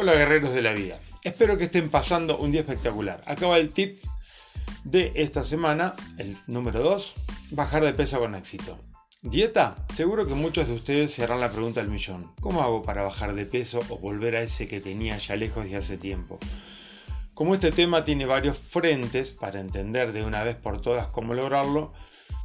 Hola guerreros de la vida. Espero que estén pasando un día espectacular. Acaba el tip de esta semana, el número 2, bajar de peso con éxito. ¿Dieta? Seguro que muchos de ustedes se harán la pregunta del millón. ¿Cómo hago para bajar de peso o volver a ese que tenía ya lejos de hace tiempo? Como este tema tiene varios frentes para entender de una vez por todas cómo lograrlo,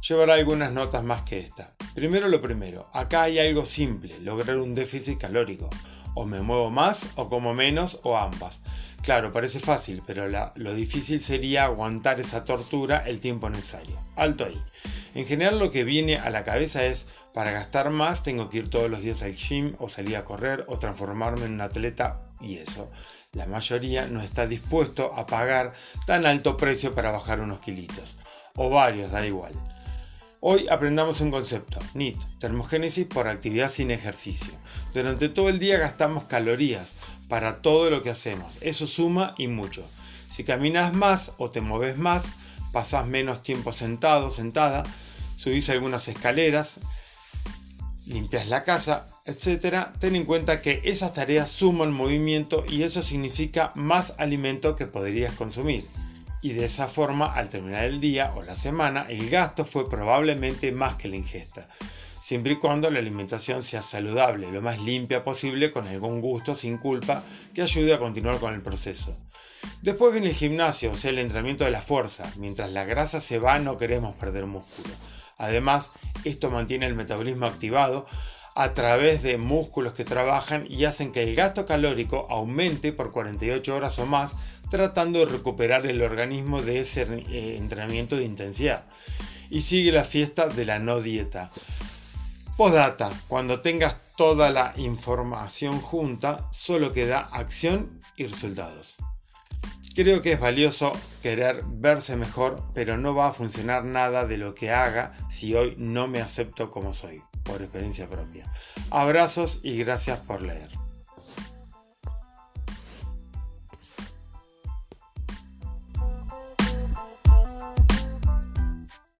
llevará algunas notas más que esta. Primero lo primero, acá hay algo simple, lograr un déficit calórico o me muevo más o como menos o ambas. Claro, parece fácil, pero lo difícil sería aguantar esa tortura el tiempo necesario. Alto ahí. En general lo que viene a la cabeza es, para gastar más tengo que ir todos los días al gym o salir a correr o transformarme en un atleta y eso. La mayoría no está dispuesto a pagar tan alto precio para bajar unos kilitos. O varios, da igual. Hoy aprendamos un concepto, NIT, termogénesis por actividad sin ejercicio. Durante todo el día gastamos calorías para todo lo que hacemos. Eso suma y mucho. Si caminas más o te mueves más, pasas menos tiempo sentado, sentada, subís algunas escaleras, limpias la casa, etc. Ten en cuenta que esas tareas suman movimiento y eso significa más alimento que podrías consumir y de esa forma al terminar el día o la semana el gasto fue probablemente más que la ingesta, siempre y cuando la alimentación sea saludable, lo más limpia posible con algún gusto sin culpa que ayude a continuar con el proceso. Después viene el gimnasio, o sea el entrenamiento de la fuerza, mientras la grasa se va no queremos perder músculo. Además, esto mantiene el metabolismo activado, a través de músculos que trabajan y hacen que el gasto calórico aumente por 48 horas o más, tratando de recuperar el organismo de ese eh, entrenamiento de intensidad. Y sigue la fiesta de la no dieta. Postdata, cuando tengas toda la información junta, solo queda acción y resultados. Creo que es valioso querer verse mejor, pero no va a funcionar nada de lo que haga si hoy no me acepto como soy por experiencia propia. Abrazos y gracias por leer.